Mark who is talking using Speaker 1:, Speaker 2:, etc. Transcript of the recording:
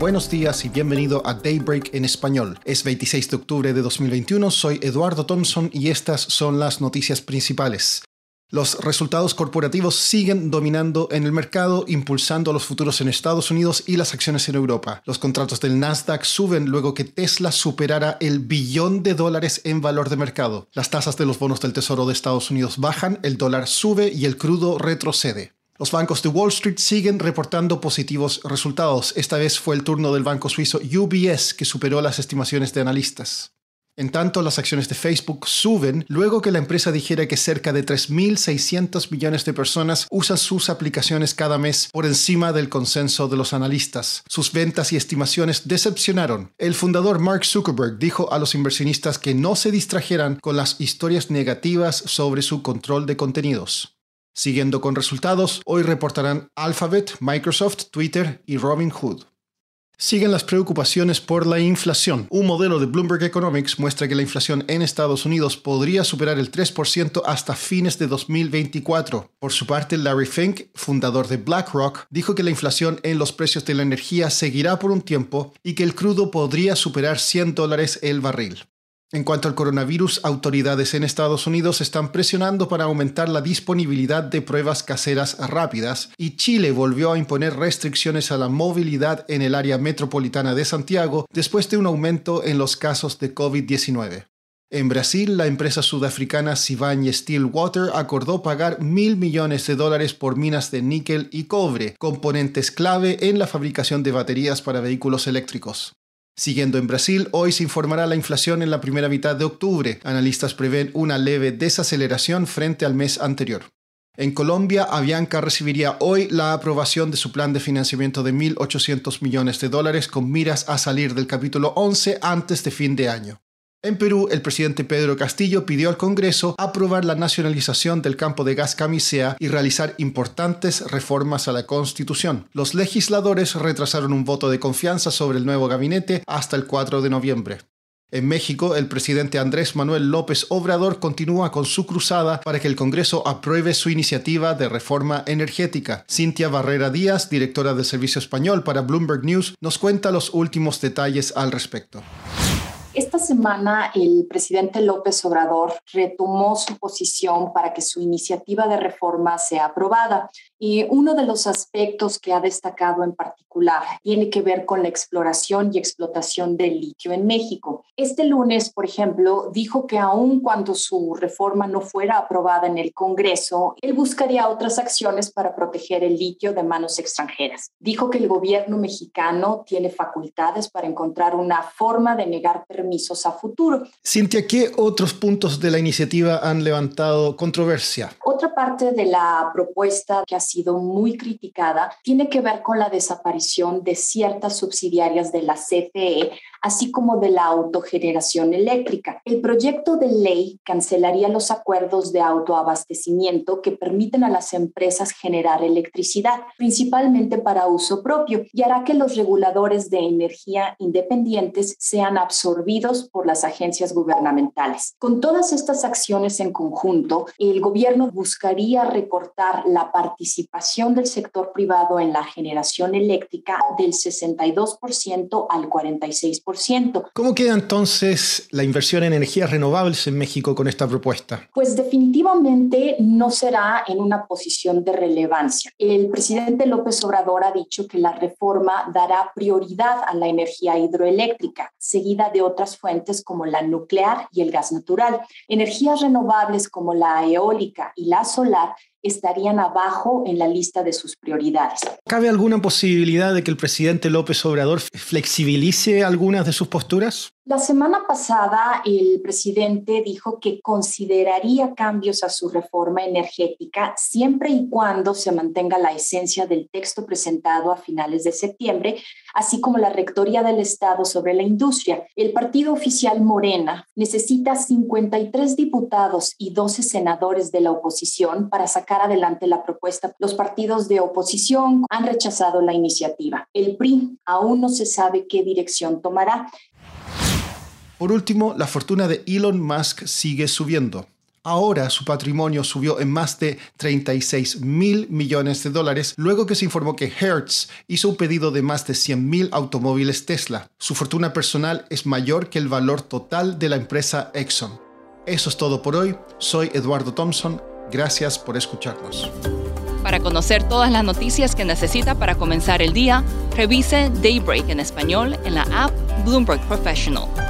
Speaker 1: Buenos días y bienvenido a Daybreak en español. Es 26 de octubre de 2021, soy Eduardo Thompson y estas son las noticias principales. Los resultados corporativos siguen dominando en el mercado, impulsando los futuros en Estados Unidos y las acciones en Europa. Los contratos del Nasdaq suben luego que Tesla superara el billón de dólares en valor de mercado. Las tasas de los bonos del Tesoro de Estados Unidos bajan, el dólar sube y el crudo retrocede. Los bancos de Wall Street siguen reportando positivos resultados. Esta vez fue el turno del banco suizo UBS que superó las estimaciones de analistas. En tanto, las acciones de Facebook suben luego que la empresa dijera que cerca de 3.600 millones de personas usan sus aplicaciones cada mes por encima del consenso de los analistas. Sus ventas y estimaciones decepcionaron. El fundador Mark Zuckerberg dijo a los inversionistas que no se distrajeran con las historias negativas sobre su control de contenidos. Siguiendo con resultados, hoy reportarán Alphabet, Microsoft, Twitter y Robinhood. Siguen las preocupaciones por la inflación. Un modelo de Bloomberg Economics muestra que la inflación en Estados Unidos podría superar el 3% hasta fines de 2024. Por su parte, Larry Fink, fundador de BlackRock, dijo que la inflación en los precios de la energía seguirá por un tiempo y que el crudo podría superar 100 dólares el barril. En cuanto al coronavirus, autoridades en Estados Unidos están presionando para aumentar la disponibilidad de pruebas caseras rápidas y Chile volvió a imponer restricciones a la movilidad en el área metropolitana de Santiago después de un aumento en los casos de COVID-19. En Brasil, la empresa sudafricana Sibanye Stillwater acordó pagar mil millones de dólares por minas de níquel y cobre, componentes clave en la fabricación de baterías para vehículos eléctricos. Siguiendo en Brasil, hoy se informará la inflación en la primera mitad de octubre. Analistas prevén una leve desaceleración frente al mes anterior. En Colombia, Avianca recibiría hoy la aprobación de su plan de financiamiento de 1.800 millones de dólares con miras a salir del capítulo 11 antes de fin de año. En Perú, el presidente Pedro Castillo pidió al Congreso aprobar la nacionalización del campo de gas camisea y realizar importantes reformas a la Constitución. Los legisladores retrasaron un voto de confianza sobre el nuevo gabinete hasta el 4 de noviembre. En México, el presidente Andrés Manuel López Obrador continúa con su cruzada para que el Congreso apruebe su iniciativa de reforma energética. Cintia Barrera Díaz, directora del Servicio Español para Bloomberg News, nos cuenta los últimos detalles al respecto.
Speaker 2: Semana el presidente López Obrador retomó su posición para que su iniciativa de reforma sea aprobada. Y uno de los aspectos que ha destacado en particular tiene que ver con la exploración y explotación del litio en México. Este lunes, por ejemplo, dijo que aun cuando su reforma no fuera aprobada en el Congreso, él buscaría otras acciones para proteger el litio de manos extranjeras. Dijo que el gobierno mexicano tiene facultades para encontrar una forma de negar permisos a futuro.
Speaker 1: Cintia, ¿qué otros puntos de la iniciativa han levantado controversia?
Speaker 2: Otra parte de la propuesta que ha sido muy criticada tiene que ver con la desaparición de ciertas subsidiarias de la CFE, así como de la autogeneración eléctrica. El proyecto de ley cancelaría los acuerdos de autoabastecimiento que permiten a las empresas generar electricidad, principalmente para uso propio, y hará que los reguladores de energía independientes sean absorbidos por las agencias gubernamentales. Con todas estas acciones en conjunto, el gobierno buscaría recortar la participación del sector privado en la generación eléctrica del 62% al 46%.
Speaker 1: ¿Cómo queda entonces la inversión en energías renovables en México con esta propuesta?
Speaker 2: Pues definitivamente no será en una posición de relevancia. El presidente López Obrador ha dicho que la reforma dará prioridad a la energía hidroeléctrica, seguida de otras fuentes como la nuclear y el gas natural. Energías renovables como la eólica y la solar estarían abajo en la lista de sus prioridades.
Speaker 1: ¿Cabe alguna posibilidad de que el presidente López Obrador flexibilice algunas de sus posturas?
Speaker 2: La semana pasada el presidente dijo que consideraría cambios a su reforma energética siempre y cuando se mantenga la esencia del texto presentado a finales de septiembre, así como la rectoría del Estado sobre la industria. El partido oficial Morena necesita 53 diputados y 12 senadores de la oposición para sacar adelante la propuesta. Los partidos de oposición han rechazado la iniciativa. El PRI aún no se sabe qué dirección tomará.
Speaker 1: Por último, la fortuna de Elon Musk sigue subiendo. Ahora su patrimonio subió en más de 36 mil millones de dólares luego que se informó que Hertz hizo un pedido de más de 100 mil automóviles Tesla. Su fortuna personal es mayor que el valor total de la empresa Exxon. Eso es todo por hoy. Soy Eduardo Thompson. Gracias por escucharnos.
Speaker 3: Para conocer todas las noticias que necesita para comenzar el día, revise Daybreak en español en la app Bloomberg Professional.